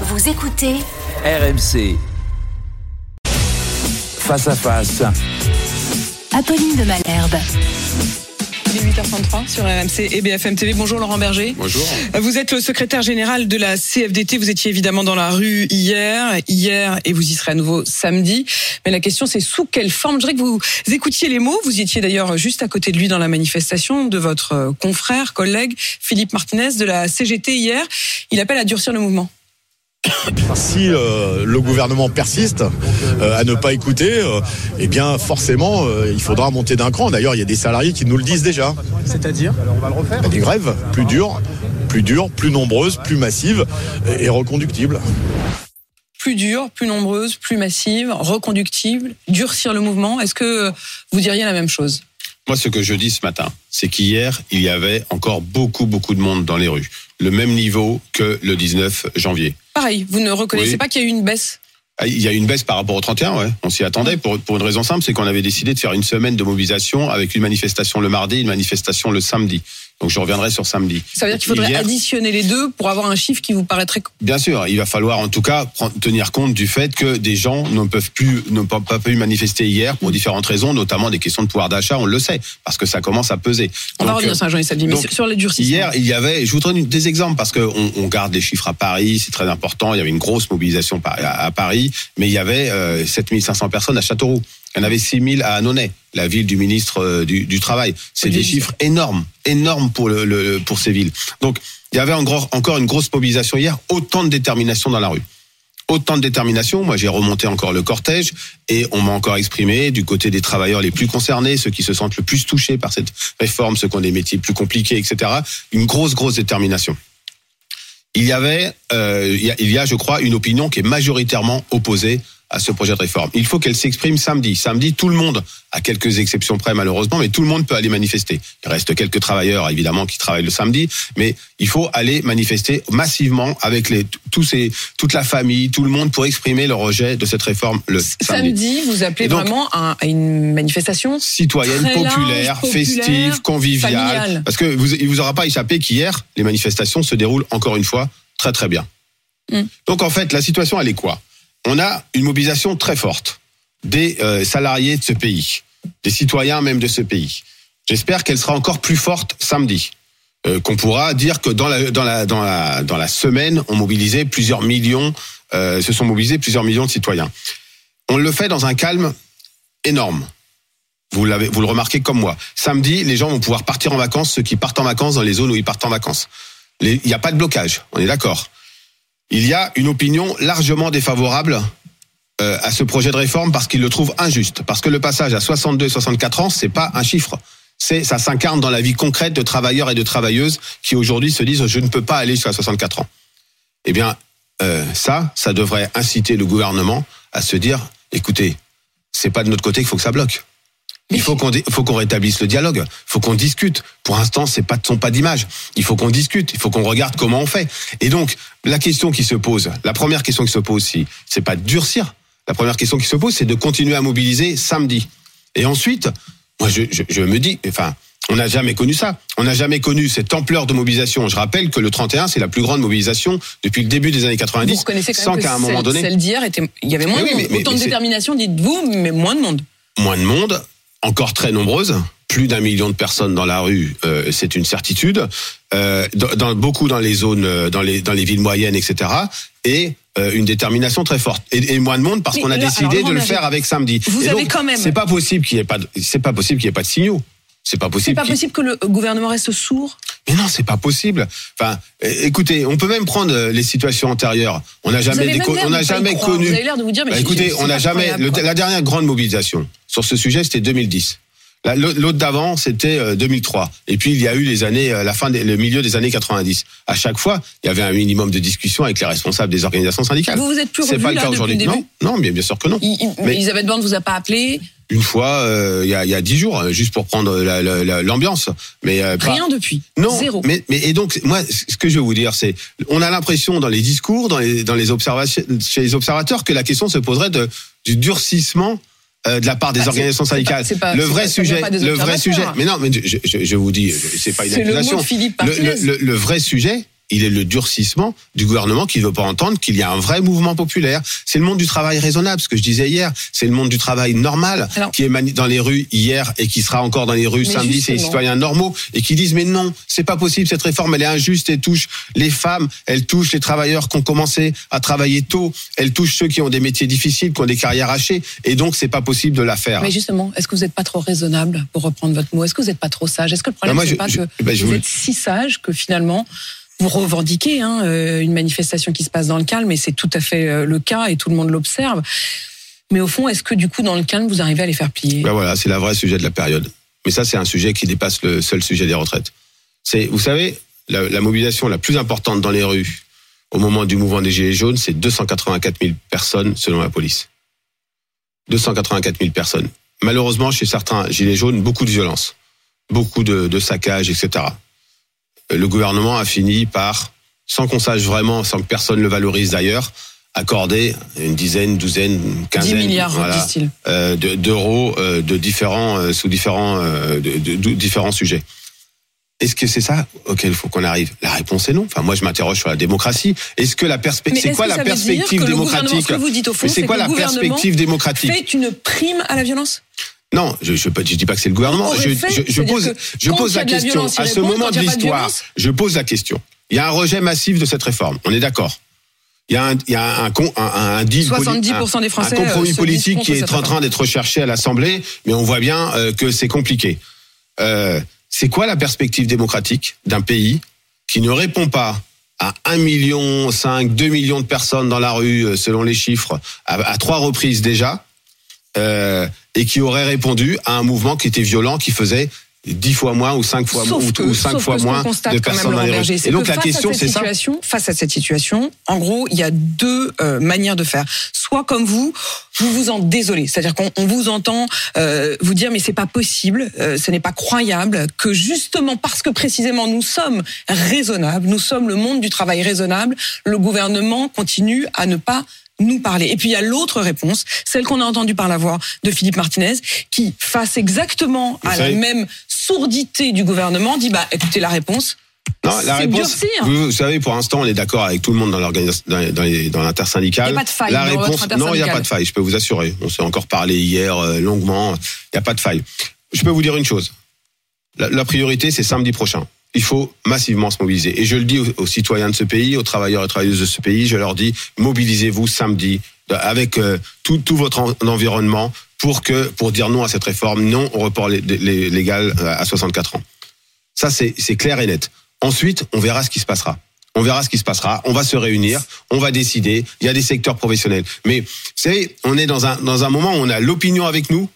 Vous écoutez RMC. Face à face. Apolline de Malherbe. Il est 8h33 sur RMC et BFM TV. Bonjour Laurent Berger. Bonjour. Vous êtes le secrétaire général de la CFDT. Vous étiez évidemment dans la rue hier, hier et vous y serez à nouveau samedi. Mais la question c'est sous quelle forme? Je voudrais que vous écoutiez les mots. Vous y étiez d'ailleurs juste à côté de lui dans la manifestation de votre confrère, collègue Philippe Martinez de la CGT hier. Il appelle à durcir le mouvement. Si euh, le gouvernement persiste euh, à ne pas écouter, euh, eh bien forcément euh, il faudra monter d'un cran. D'ailleurs, il y a des salariés qui nous le disent déjà. C'est-à-dire Bah, Des grèves plus dures, plus dures, plus nombreuses, plus massives et, reconductibles. Plus dure, plus nombreuse, plus massive, reconductible, durcir le mouvement. Est-ce que vous diriez la même chose? Moi, ce que je dis ce matin, c'est qu'hier, il y avait encore beaucoup, beaucoup de monde dans les rues. Le même niveau que le 19 janvier. Pareil, vous ne reconnaissez Oui. pas qu'il y a eu une baisse Ah, Il y a eu une baisse par rapport au 31, ouais. On s'y attendait pour, pour une raison simple, c'est qu'on avait décidé de faire une semaine de mobilisation avec une manifestation le mardi, une manifestation le samedi. Donc je reviendrai sur samedi. Ça veut dire qu'il faudrait Hier- additionner les deux pour avoir un chiffre qui vous paraîtrait Bien sûr, il va falloir en tout cas tenir compte du fait que des gens ne peuvent plus, n'ont pas, pas pu manifester hier pour différentes raisons, notamment des questions de pouvoir d'achat, on le sait, parce que ça commence à peser. On va revenir euh, sur journée samedi, mais sur- les durcissements. Hier, il y avait, je vous donne des exemples parce que on, garde les chiffres à Paris, c'est très important. Il y avait une grosse mobilisation à Paris, mais il y avait euh, 7500 personnes à Châteauroux. Il y en avait 6000 à Annonay, la ville du ministre euh, du, du Travail. C'est des chiffres énormes, énormes pour, le, le- pour ces villes. Donc, il y avait encore, encore une grosse mobilisation hier, autant de détermination dans la rue. Autant de détermination. Moi, j'ai remonté encore le cortège et on m'a encore exprimé du côté des travailleurs les plus concernés, ceux qui se sentent le plus touchés par cette réforme, ceux qui ont des métiers plus compliqués, etc. Une grosse, grosse détermination. Il y avait, euh, il, y a, il y a, je crois, une opinion qui est majoritairement opposée à ce projet de réforme. Il faut qu'elle s'exprime samedi. Samedi, tout le monde, à quelques exceptions près malheureusement, mais tout le monde peut aller manifester. Il reste quelques travailleurs évidemment qui travaillent le samedi, mais il faut aller manifester massivement avec les tous ces toute la famille, tout le monde pour exprimer le rejet de cette réforme le samedi. Samedi, vous appelez donc- vraiment à une manifestation Citoyenne, large, populaire, festive, conviviale. familiale. Parce que vous, il vous aura pas échappé qu'hier, les manifestations se déroulent encore une fois très très bien. Mm. Donc en fait, la situation elle est quoi? On a une mobilisation très forte des euh, salariés de ce pays, des citoyens même de ce pays. J'espère qu'elle sera encore plus forte samedi. Euh, qu'on pourra dire que dans la dans la dans la dans la semaine, on mobilisait plusieurs millions, euh, se sont mobilisés plusieurs millions de citoyens. On le fait dans un calme énorme. Vous l'avez, vous le remarquez comme moi. Samedi, les gens vont pouvoir partir en vacances, ceux qui partent en vacances dans les zones où ils partent en vacances. Il n'y a pas de blocage, on est d'accord. Il y a une opinion largement défavorable euh, à ce projet de réforme parce qu'ils le trouvent injuste. Parce que le passage à 62 et 64 ans, c'est pas un chiffre. C'est, ça s'incarne dans la vie concrète de travailleurs et de travailleuses qui aujourd'hui se disent je ne peux pas aller jusqu'à 64 ans. Eh bien, euh, ça, ça devrait inciter le gouvernement à se dire écoutez, c'est pas de notre côté qu'il faut que ça bloque. Il faut qu'on faut qu'on rétablisse le dialogue. Il faut qu'on discute. Pour l'instant, c'est pas sont pas d'image. Il faut qu'on discute. Il faut qu'on regarde comment on fait. Et donc, la question qui se pose, la première question qui se pose, si c'est pas de durcir. La première question qui se pose, c'est de continuer à mobiliser samedi. Et ensuite, moi, je, je, je me dis, enfin, on n'a jamais connu ça. On n'a jamais connu cette ampleur de mobilisation. Je rappelle que le 31, c'est la plus grande mobilisation depuis le début des années 90, Vous reconnaissez quand sans qu'à un moment celle, donné, celle d'hier était, il y avait moins Mais de oui, monde. mais- mais- Autant de détermination, dites-vous, mais moins de monde. moins de monde, encore très nombreuses, plus d'un million de personnes dans la rue, euh, c'est une certitude. Euh, dans, dans- beaucoup dans les zones, euh, dans les dans les villes moyennes, etc. Et euh, une détermination très forte. Et, et moins de monde parce qu'on a décidé alors, de le faire avec samedi. Vous Et avez donc, quand même- C'est pas possible qu'il y ait pas. C'est pas possible qu'il y ait pas de signaux. C'est pas C'est possible. pas qu'il- possible que le gouvernement reste sourd. Mais non, c'est pas possible. Enfin, écoutez, on peut même prendre euh, les situations antérieures. On n'a jamais, on n'a pas jamais connu. Vous avez l'air de vous dire, mais Bah, c'est- écoutez, c'est on n'a pas jamais. le- la dernière grande mobilisation sur ce sujet, c'était 2010. La- L'autre d'avant, c'était euh, 2003. Et puis il y a eu les années, euh, la fin, des, le milieu des années 90. À chaque fois, il y avait un minimum de discussion avec les responsables des organisations syndicales. Vous vous êtes plus C'est revu, pas le cas aujourd'hui. le début Non, non, mais bien sûr que non. Il- il- Mais- Elisabeth Borne vous a pas appelé? Une fois, euh, il y a il y a dix jours, euh, juste pour prendre la- la- la- l'ambiance. Mais euh, pas- Rien depuis. non, Zéro. Mais, mais et donc moi, ce que je veux vous dire, c'est, on a l'impression dans les discours, dans les dans les observations, chez les observateurs, que la question se poserait de du durcissement euh, de la part des Bah, organisations pas- syndicales. pas- le vrai pas- sujet, le vrai sujet. Mais non, mais je, je, je vous dis, c'est pas une C'est le mot de accusation. Philippe le- le- le vrai sujet, il est le durcissement du gouvernement qui ne veut pas entendre qu'il y a un vrai mouvement populaire. C'est le monde du travail raisonnable, ce que je disais hier. C'est le monde du travail normal Alors- qui est dans les rues hier et qui sera encore dans les rues samedi. C'est les citoyens normaux et qui disent mais non, c'est pas possible. Cette réforme, elle est injuste. Elle touche les femmes, elle touche les travailleurs qui ont commencé à travailler tôt. Elle touche ceux qui ont des métiers difficiles, qui ont des carrières hachées. Et donc, c'est pas possible de la faire. Mais justement, est-ce que vous n'êtes pas trop raisonnable, pour reprendre votre mot? Est-ce que vous n'êtes pas trop sage? Est-ce que le problème, moi, c'est pas je- que vous vous- êtes si sage que finalement, vous revendiquez hein, euh, une manifestation qui se passe dans le calme, et c'est tout à fait euh, le cas, et tout le monde l'observe. Mais au fond, est-ce que du coup, dans le calme, vous arrivez à les faire plier? Ben voilà, c'est le vrai sujet de la période. Mais ça, c'est un sujet qui dépasse le seul sujet des retraites. C'est, vous savez, la, mobilisation la plus importante dans les rues au moment du mouvement des Gilets jaunes, c'est 284 000 personnes selon la police. 284 000 personnes. Malheureusement, chez certains Gilets jaunes, beaucoup de violence, beaucoup de, de saccages, etc. Le gouvernement a fini par, sans qu'on sache vraiment, sans que personne le valorise d'ailleurs, accorder une dizaine, douzaine, une 10 quinzaine, milliards, voilà, euh, de- d'euros euh, de différents euh, sous différents de, de- de différents sujets. Est-ce que c'est ça auquel il faut qu'on arrive? La réponse est non. Enfin, moi, je m'interroge sur la démocratie. Est-ce que la perspective, c'est quoi que la ça veut dire perspective que démocratique c'est quoi que la perspective démocratique? Fait une prime à la violence? Non, je, je dis pas que c'est le gouvernement. Je, pose, je pose la question à ce moment de l'histoire. Je pose la question. Il y a un rejet massif de cette réforme. On est d'accord. Il y a un, il y a un, con- un, un deal, poli- 70% des Français, un compromis politique qui est en train d'être recherché à l'Assemblée, mais on voit bien euh, que c'est compliqué. Euh, c'est quoi la perspective démocratique d'un pays qui ne répond pas à 1 million 5, 2 millions de personnes dans la rue, euh, selon les chiffres, à, à trois reprises déjà, euh, et qui aurait répondu à un mouvement qui était violent, qui faisait 10 fois moins ou 5 fois, Sauf moins, que, ou, ou 5 sauf fois que ce qu'on moins constate de personnes dans les rues. Et donc que la question, c'est ça. situation, Face à cette situation, en gros, il y a deux euh, manières de faire. Soit comme vous, vous vous en désolez, c'est-à-dire qu'on on vous entend euh, vous dire mais c'est pas possible, euh, ce n'est pas croyable que justement parce que précisément nous sommes raisonnables, nous sommes le monde du travail raisonnable, le gouvernement continue à ne pas nous parler. Et puis il y a l'autre réponse, celle qu'on a entendue par la voix de Philippe Martinez, qui face exactement Vous à savez- la même sourdité du gouvernement dit bah écoutez la réponse Non, la réponse. Vous, vous savez, pour l'instant, on est d'accord avec tout le monde dans l'organisation, dans, dans, les- dans l'intersyndicale. Il y a pas de faille La dans réponse, non, il n'y a pas de faille. Je peux vous assurer. On s'est encore parlé hier euh, longuement. Il n'y a pas de faille. Je peux vous dire une chose. La, la priorité, c'est samedi prochain. Il faut massivement se mobiliser. Et je le dis aux, citoyens de ce pays, aux travailleurs et travailleuses de ce pays, je leur dis, mobilisez-vous samedi euh, avec euh, tout, votre en- environnement pour que pour dire non à cette réforme, non au report lé- lé- légal euh, à 64 ans. Ça, c'est c'est clair et net. Ensuite, on verra ce qui se passera. On verra ce qui se passera. On va se réunir. On va décider. Il y a des secteurs professionnels. Mais, vous savez, on est dans un, dans un moment où on a l'opinion avec nous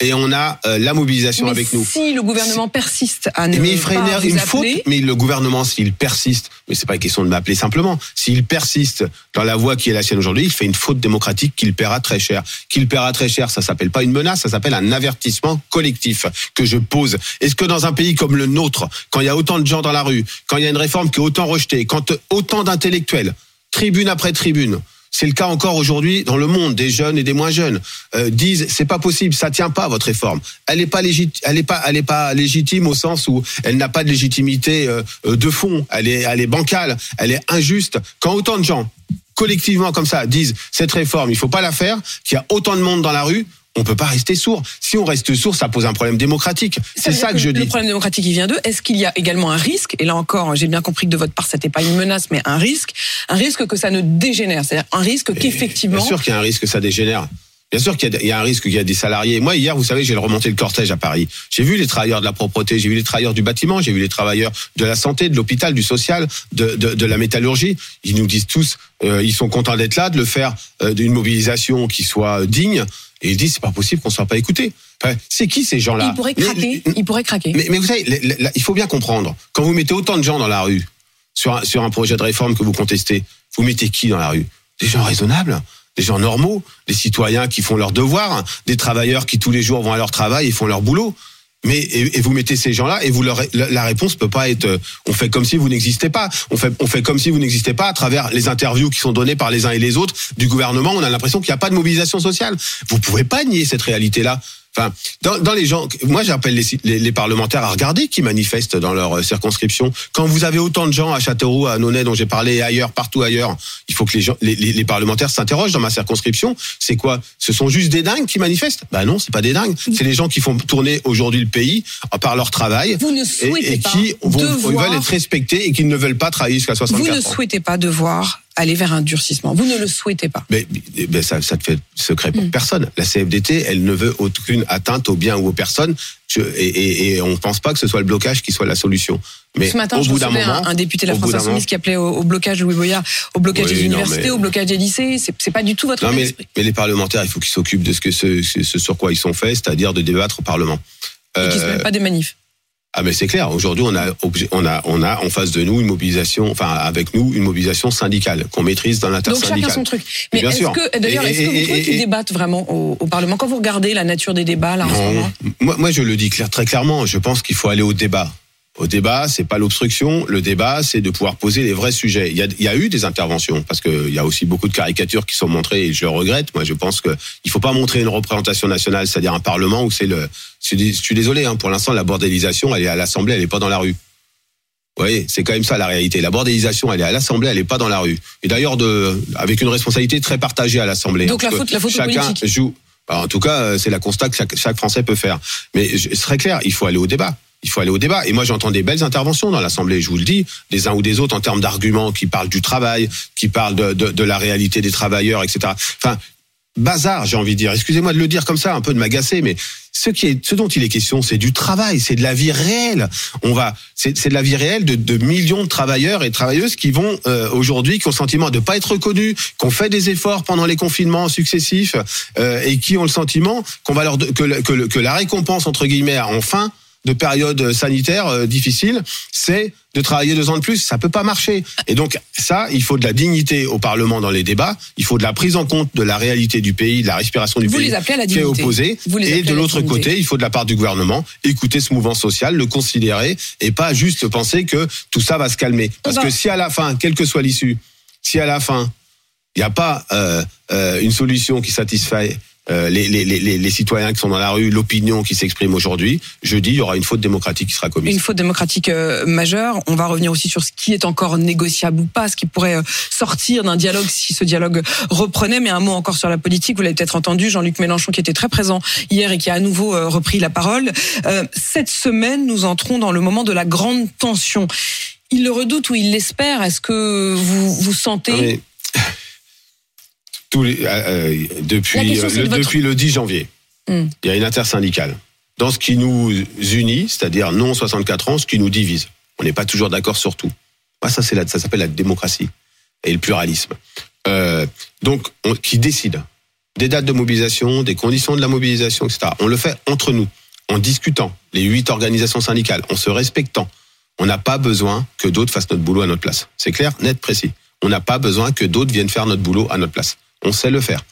et on a euh, la mobilisation Mais avec nous. si le gouvernement persiste à ne Mais il ferait pas une, faute. Mais le gouvernement, s'il persiste, mais c'est pas une question de m'appeler simplement. S'il persiste dans la voie qui est la sienne aujourd'hui, il fait une faute démocratique qu'il paiera très cher. Qu'il paiera très cher, ça s'appelle pas une menace, ça s'appelle un avertissement collectif que je pose. Est-ce que dans un pays comme le nôtre, quand il y a autant de gens dans la rue, quand il y a une réforme qui est autant rejetée, quand autant d'intellectuels, tribune après tribune, c'est le cas encore aujourd'hui dans le monde, des jeunes et des moins jeunes euh, disent c'est pas possible, ça tient pas votre réforme. Elle est pas légitime, elle est pas, elle est pas légitime au sens où elle n'a pas de légitimité euh, euh, de fond. Elle est, elle est bancale, elle est injuste. Quand autant de gens collectivement comme ça disent cette réforme, il faut pas la faire, qu'il y a autant de monde dans la rue. On peut pas rester sourd. Si on reste sourd, ça pose un problème démocratique. C'est ça que je Le dis. problème démocratique, il vient d'eux. Est-ce qu'il y a également un risque? Et là encore, j'ai bien compris que de votre part, c'était pas une menace, mais un risque. Un risque que ça ne dégénère. C'est-à-dire un risque qu'effectivement. Bien sûr qu'il y a un risque que ça dégénère. Bien sûr qu'il y a- il y, a un risque qu'il y a des salariés. Moi, hier, vous savez, j'ai remonté le cortège à Paris. J'ai vu les travailleurs de la propreté, j'ai vu les travailleurs du bâtiment, j'ai vu les travailleurs de la santé, de l'hôpital, du social, de, de, de la métallurgie. Ils nous disent tous, euh, ils sont contents d'être là, de le faire euh, d'une mobilisation qui soit euh, digne. Et ils disent, c'est pas possible qu'on soit pas écouté. Enfin, c'est qui ces gens-là? Il pourrait Mais- craquer. Il pourrait craquer. mais, mais vous savez, il faut bien comprendre. Quand vous mettez autant de gens dans la rue sur un, sur un projet de réforme que vous contestez, vous mettez qui dans la rue? Des gens raisonnables, des gens normaux, des citoyens qui font leur devoir, des travailleurs qui tous les jours vont à leur travail et font leur boulot. Mais et, vous mettez ces gens-là et vous leur, la, la réponse peut pas être euh, on fait comme si vous n'existez pas. On fait on fait comme si vous n'existez pas à travers les interviews qui sont données par les uns et les autres du gouvernement. On a l'impression qu'il n'y a pas de mobilisation sociale. Vous pouvez pas nier cette réalité-là. Enfin, dans, dans les gens, moi j'appelle les, les, les parlementaires à regarder qui manifestent dans leur euh, circonscription. Quand vous avez autant de gens à Châteauroux, à Nonnet, dont j'ai parlé, et ailleurs, partout ailleurs, il faut que les gens, les, les, parlementaires s'interrogent dans ma circonscription. C'est quoi? Ce sont juste des dingues qui manifestent? Bah non, c'est pas des dingues. C'est les gens qui font tourner aujourd'hui le pays euh, par leur travail Vous ne et, souhaitez et pas qui vont, devoir- veulent être respectés et qui ne veulent pas travailler jusqu'à Vous 64 ne ans. souhaitez pas devoir aller vers un durcissement. Vous ne le souhaitez pas. Mais, mais ça, ça te fait secret Mm. pour personne. La CFDT, elle ne veut aucune atteinte aux biens ou aux personnes. Je- et, et, et on ne pense pas que ce soit le blocage qui soit la solution. Mais Ce matin, au je bout d'un moment, un, un député de la France Insoumise qui appelait au, au blocage de Louis Boyard, au blocage Oui, des non, universités, mais- au blocage des lycées. C'est pas du tout votre Non, mais, les parlementaires, il faut qu'ils s'occupent de ce, que ce, sur quoi ils sont faits, c'est-à-dire de débattre au Parlement. Et qui se Euh, pas des manifs. Ah mais c'est clair. Aujourd'hui, on a, on a, on a en face de nous une mobilisation, enfin avec nous une mobilisation syndicale qu'on maîtrise dans Donc chacun l'intersyndicale. son truc. Mais est-ce que, d'ailleurs, est-ce que vous trouvez qu'ils débattent vraiment au, au Parlement? Quand vous regardez la nature des débats, là, en ce moment? Moi, moi je le dis clair, très clairement. Je pense qu'il faut aller au débat. Au débat, c'est pas l'obstruction. Le débat, c'est de pouvoir poser les vrais sujets. Il y a, il y a eu des interventions parce qu'il y a aussi beaucoup de caricatures qui sont montrées et je le regrette. Moi, je pense que il faut pas montrer une représentation nationale, c'est-à-dire un parlement où c'est le. Je suis, désolé. Hein, pour l'instant, la bordélisation, elle est à l'Assemblée, elle est pas dans la rue. Vous voyez, c'est quand même ça la réalité. La bordélisation, elle est à l'Assemblée, elle est pas dans la rue. Et d'ailleurs, de, avec une responsabilité très partagée à l'Assemblée. Donc la faute- la faute chacun politiques. joue. bah, en tout cas, euh, c'est la constat que chaque, chaque Français peut faire. Mais je- ce serait clair, il faut aller au débat. Il faut aller au débat. Et moi, j'entends des belles interventions dans l'Assemblée, je vous le dis, des uns ou des autres en termes d'arguments qui parlent du travail, qui parlent de, de, de la réalité des travailleurs, etc. Enfin, bazar, j'ai envie de dire. Excusez-moi de le dire comme ça, un peu de m'agacer, mais ce qui est, ce dont il est question, c'est du travail, c'est de la vie réelle. On va, c'est de la vie réelle de, de millions de travailleurs et de travailleuses qui vont euh, aujourd'hui, qui ont le sentiment de pas être reconnus, qui ont fait des efforts pendant les confinements successifs euh, et qui ont le sentiment qu'on va leur que, que, que la récompense entre guillemets en fin de période sanitaire euh, difficile, c'est de travailler deux ans de plus. Ça peut pas marcher. Et donc ça, il faut de la dignité au Parlement dans les débats. Il faut de la prise en compte de la réalité du pays, de la respiration du Vous pays les appelez à la qui est opposée. Vous les Et de la l'autre côté, il faut de la part du gouvernement écouter ce mouvement social, le considérer et pas juste penser que tout ça va se calmer. Parce va- que si à la fin, quelle que soit l'issue, si à la fin il n'y a pas euh, euh, une solution qui satisfait euh, les, les, les, les citoyens qui sont dans la rue, l'opinion qui s'exprime aujourd'hui, je dis il y aura une faute démocratique qui sera commise. Une faute démocratique euh, majeure. On va revenir aussi sur ce qui est encore négociable ou pas, ce qui pourrait euh, sortir d'un dialogue si ce dialogue reprenait. Mais un mot encore sur la politique. Vous l'avez peut-être entendu, Jean-Luc Mélenchon qui était très présent hier et qui a à nouveau euh, repris la parole. Cette semaine, nous entrons dans le moment de la grande tension. Il le redoute ou il l'espère? Est-ce que vous vous sentez tous les, euh, euh, La depuis, question, euh, le, votre- depuis le 10 janvier, Hmm. il y a une intersyndicale. Dans ce qui nous unit, c'est-à-dire non 64 ans, ce qui nous divise. On n'est pas toujours d'accord sur tout. Moi, ça, c'est ça s'appelle la démocratie et le pluralisme. Euh, donc, on, qui décide des dates de mobilisation, des conditions de la mobilisation, etc. On le fait entre nous, en discutant, les huit organisations syndicales, en se respectant. On n'a pas besoin que d'autres fassent notre boulot à notre place. C'est clair, net, précis. On n'a pas besoin que d'autres viennent faire notre boulot à notre place. On sait le faire.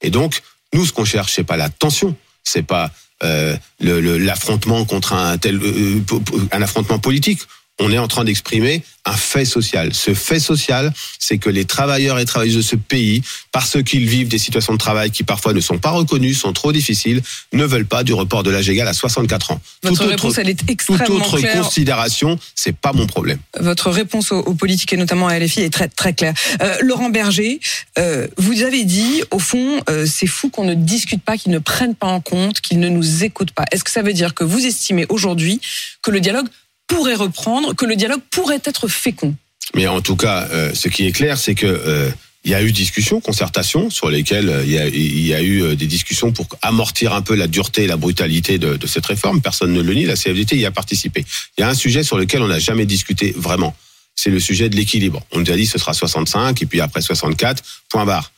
Et donc, nous, ce qu'on cherche, c'est pas la tension, c'est pas euh, l'affrontement contre un tel euh, po- un affrontement politique. On est en train d'exprimer un fait social. Ce fait social, c'est que les travailleurs et travailleuses de ce pays, parce qu'ils vivent des situations de travail qui parfois ne sont pas reconnues, sont trop difficiles, ne veulent pas du report de l'âge égal à 64 ans. Votre Toute réponse, autre, elle est toute extrêmement autre claire. considération, c'est pas mon problème. Votre réponse aux, aux politiques et notamment à LFI est très très claire. Euh, Laurent Berger, euh, vous avez dit au fond, euh, c'est fou qu'on ne discute pas, qu'ils ne prennent pas en compte, qu'ils ne nous écoutent pas. Est-ce que ça veut dire que vous estimez aujourd'hui que le dialogue pourrait reprendre, que le dialogue pourrait être fécond Mais en tout cas, euh, ce qui est clair, c'est que euh, il y a eu discussion, concertation, sur lesquelles euh, il y a, il y a eu euh, des discussions pour amortir un peu la dureté et la brutalité de, de cette réforme. Personne ne le nie, la CFDT y a participé. Il y a un sujet sur lequel on n'a jamais discuté vraiment. C'est le sujet de l'équilibre. On nous a dit ce sera 65 et puis après 64, point barre.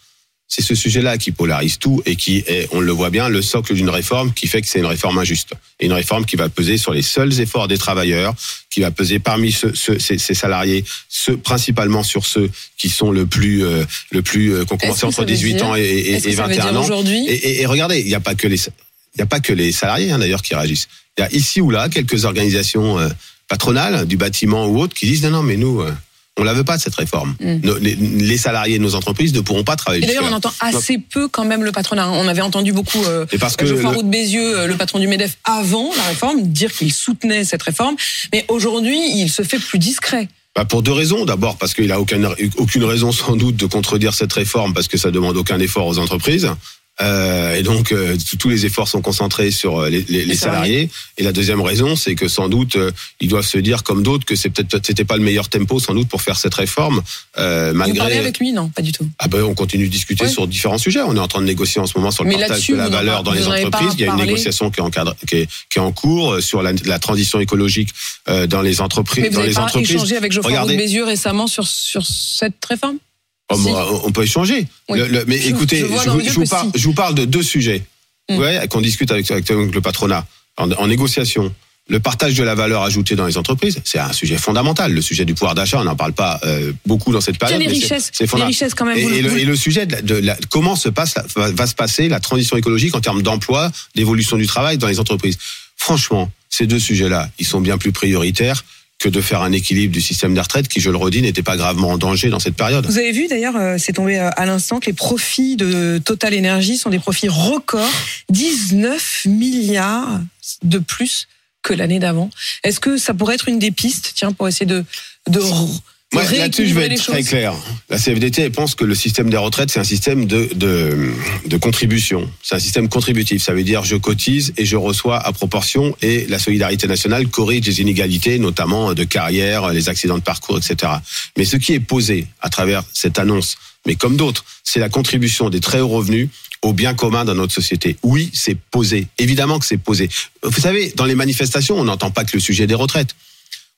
C'est ce sujet-là qui polarise tout et qui est, on le voit bien, le socle d'une réforme qui fait que c'est une réforme injuste. Et une réforme qui va peser sur les seuls efforts des travailleurs, qui va peser parmi ces, ces salariés, ceux, principalement sur ceux qui sont le plus, euh, le plus, euh, commencé que entre ça veut 18 dire- ans et, et, et ça veut 21 dire ans. aujourd'hui Et, et- et regardez, il n'y a pas que les, il y a pas que les salariés hein, d'ailleurs qui réagissent. Il y a ici ou là quelques organisations euh, patronales du bâtiment ou autres qui disent non non mais nous, euh, On la veut pas cette réforme. Mm. Nos- les, les salariés de nos entreprises ne pourront pas travailler. Et d'ailleurs, on entend assez peu quand même le patronat. On avait entendu beaucoup euh, Et parce que Geoffroy le- Roux de Bézieux, euh, le patron du MEDEF, avant la réforme, dire qu'il soutenait cette réforme. Mais aujourd'hui, il se fait plus discret. Bah, pour deux raisons. D'abord parce qu'il a aucune, aucune raison sans doute de contredire cette réforme parce que ça demande aucun effort aux entreprises. Euh, et donc euh, tous- les efforts sont concentrés sur euh, les, les- les salariés. Et la deuxième raison, c'est que sans doute euh, ils doivent se dire comme d'autres que c'est peut-être c'était pas le meilleur tempo sans doute pour faire cette réforme. Euh, Vous parlez malgré avec lui Non, pas du tout. ah ben on continue de discuter Ouais. sur différents sujets. On est en train de négocier en ce moment sur le Mais partage de la valeur dans les avez entreprises. Il y a une négociation qui est, encadre- qui est, qui est en cours euh, sur la, la transition écologique euh, dans les entreprises. Mais vous dans n'avez les pas entreprises. échangé avec Geoffroy Roux de Regardez. Bézieux récemment sur, sur cette réforme? Oh, Si. moi, on peut échanger. Oui. Le- le- mais Je- écoutez, je vous, parle, si. je vous parle de deux sujets Mm. ouais, qu'on discute avec, avec le patronat en, en négociation. Le partage de la valeur ajoutée dans les entreprises, c'est un sujet fondamental. Le sujet du pouvoir d'achat, on n'en parle pas euh, beaucoup dans cette période. les mais c'est- richesses, c'est les richesses quand même. Et, vous- et le, vous- et le sujet de, la- de la- comment se passe la- va, va se passer la transition écologique en termes d'emploi, d'évolution du travail dans les entreprises. Franchement, ces deux sujets-là, ils sont bien plus prioritaires que de faire un équilibre du système des retraites qui, je le redis, n'était pas gravement en danger dans cette période. Vous avez vu d'ailleurs, euh, c'est tombé euh, à l'instant, que les profits de Total Energy sont des profits records, 19 milliards de plus que l'année d'avant. Est-ce que ça pourrait être une des pistes, tiens, pour essayer de, de, Ouais, là-dessus, je vais être très choses clair. La CFDT elle pense que le système des retraites, c'est un système de, de, de contribution. C'est un système contributif. Ça veut dire je cotise et je reçois à proportion et la solidarité nationale corrige les inégalités, notamment de carrière, les accidents de parcours, etc. Mais ce qui est posé à travers cette annonce, mais comme d'autres, c'est la contribution des très hauts revenus au bien commun dans notre société. Oui, c'est posé. Évidemment que c'est posé. Vous savez, dans les manifestations, on n'entend pas que le sujet des retraites.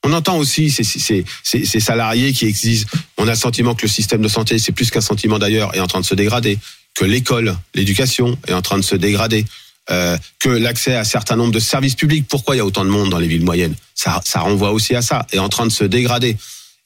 On entend aussi ces, salariés qui exigent. On a le sentiment que le système de santé, c'est plus qu'un sentiment d'ailleurs, est en train de se dégrader, que l'école, l'éducation est en train de se dégrader, euh, que l'accès à un certain nombre de services publics, pourquoi il y a autant de monde dans les villes moyennes ça, ça renvoie aussi à ça, est en train de se dégrader.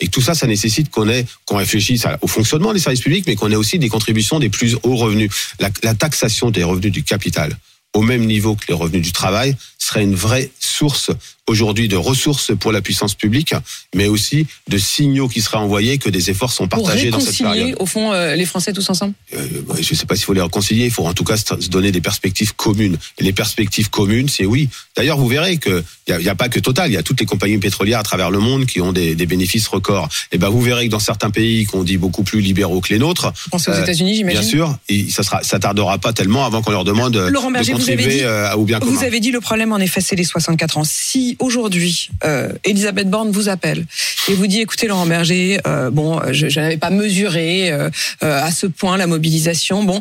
Et tout ça, ça nécessite qu'on réfléchisse au fonctionnement des services publics, mais qu'on ait aussi des contributions des plus hauts revenus. La, la taxation des revenus du capital au même niveau que les revenus du travail serait une vraie source aujourd'hui de ressources pour la puissance publique, mais aussi de signaux qui seraient envoyés que des efforts sont Pour partagés dans cette période. au fond, euh, les Français tous ensemble? Euh, je ne sais pas s'il faut les réconcilier, il faut en tout cas se donner des perspectives communes. Et les perspectives communes, c'est oui. D'ailleurs, vous verrez que il y a, a pas que Total, il y a toutes les compagnies pétrolières à travers le monde qui ont des, des bénéfices records. Et ben, vous verrez que dans certains pays qu'on dit beaucoup plus libéraux que les nôtres, pensez aux Euh, États-Unis, j'imagine? bien sûr, et ça sera, ça tardera pas tellement avant qu'on leur demande Laurent de Berger, vous avez contribuer dit- euh, au bien commun. Vous avez dit le problème en effet c'est les 64 ans. Si aujourd'hui euh, Elisabeth Borne vous appelle et vous dit écoutez Laurent Berger, euh, bon je, je n'avais pas mesuré euh, euh, à ce point la mobilisation. Bon,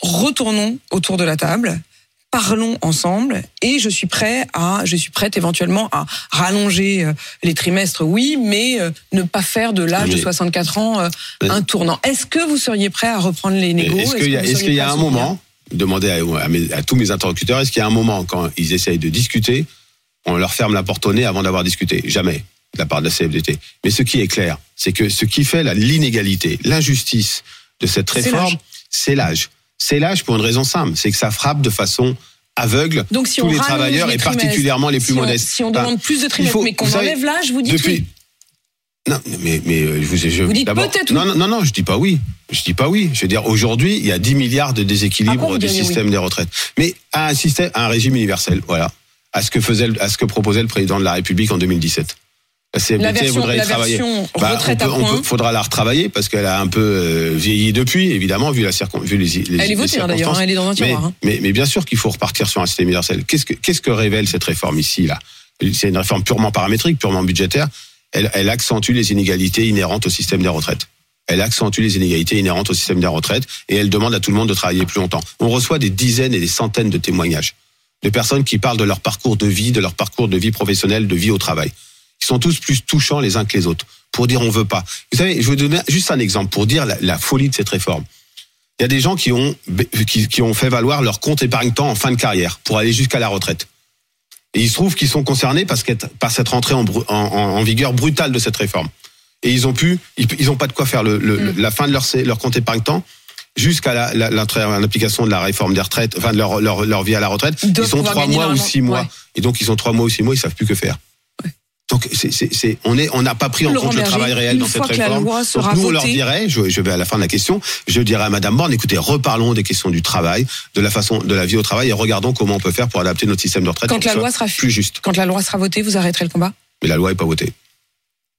retournons autour de la table. Parlons ensemble et je suis prêt à, je suis prête éventuellement à rallonger euh, les trimestres, oui, mais euh, ne pas faire de l'âge de Mais- 64 ans euh, un tournant. Est-ce que vous seriez prêt à reprendre les négos? Est-ce qu'il y a, y un moment, demandez à, à mes- à tous mes interlocuteurs, est-ce qu'il y a un moment quand ils essayent de discuter, on leur ferme la porte au nez avant d'avoir discuté Jamais, de la part de la CFDT. Mais ce qui est clair, c'est que ce qui fait l'inégalité, l'injustice de cette réforme, c'est l'âge. C'est l'âge pour une raison simple, c'est que ça frappe de façon aveugle Donc si tous les travailleurs les et particulièrement les plus si on- modestes. Si on demande plus de trimestres, mais qu'on enlève l'âge, vous dites depuis, oui. non, mais, mais euh, je vous, je, Vous dites peut-être non, non, non, non, je dis pas oui. Je dis pas oui. Je veux dire, aujourd'hui, il y a 10 milliards de Ah déséquilibre bon, vous du oui. système des retraites. Mais à un système, à un régime universel, voilà. À ce que faisait, à ce que proposait le président de la République en 2017. La CFDT La version, voudrait y la travailler. Bah, retraite on peut, à on peut- faudra la retravailler parce qu'elle a un peu euh, vieilli depuis, évidemment, vu, la circon, vu les, les, Elle est votée hein, d'ailleurs, hein, elle est dans un Mais, tiroir. hein. mais, mais bien sûr qu'il faut repartir sur un système universel. Qu'est-ce que, qu'est-ce que révèle cette réforme ici, là? C'est une réforme purement paramétrique, purement budgétaire. Elle, elle accentue les inégalités inhérentes au système des retraites. Elle accentue les inégalités inhérentes au système des retraites et elle demande à tout le monde de travailler plus longtemps. On reçoit des dizaines et des centaines de témoignages de personnes qui parlent de leur parcours de vie, de leur parcours de vie professionnelle, de vie au travail. Ils sont tous plus touchants les uns que les autres pour dire on veut pas. Vous savez, je vais vous donner juste un exemple pour dire la, la folie de cette réforme. Il y a des gens qui ont, qui, qui ont fait valoir leur compte épargne-temps en fin de carrière pour aller jusqu'à la retraite. Et il se trouve qu'ils sont concernés parce que, par cette rentrée en, vigueur brutale de cette réforme. Et ils ont pu, ils, ils ont pas de quoi faire le, le- Mm. la fin de leur compte épargne-temps jusqu'à la- la- l'entrée en application de la réforme des retraites, enfin de leur, leur, leur vie à la retraite. Ils Ils, pouvoir trois mois ou six mois. ouais. Et donc ils ont trois mois ou six mois, ils savent plus que faire. Donc, on est, on n'a pas pris en Laurent compte le travail réel dans cette fois que la réforme. loi sera Donc, nous, on leur dirait, je, je vais à la fin de la question, je dirais à Madame Borne, écoutez, reparlons des questions du travail, de la façon, de la vie au travail, et regardons comment on peut faire pour adapter notre système de retraite Quand la loi sera plus juste. Quand la loi sera votée, vous arrêterez le combat? Mais la loi est pas votée.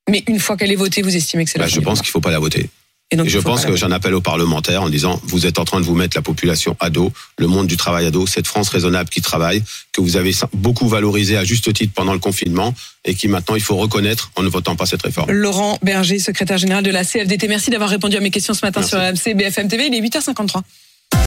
Mais une fois qu'elle est votée, vous estimez que c'est la Bah, je pense qu'il faut pas la voter. Et donc, Et il je pense que j'en appelle aux parlementaires en disant vous êtes en train de vous mettre la population à dos, le monde du travail à dos, cette France raisonnable qui travaille, que vous avez beaucoup valorisé à juste titre pendant le confinement et qui maintenant il faut reconnaître en ne votant pas cette réforme. Laurent Berger, secrétaire général de la CFDT. Merci d'avoir répondu à mes questions ce matin Merci. sur RMC BFM TV. Il est 8h53.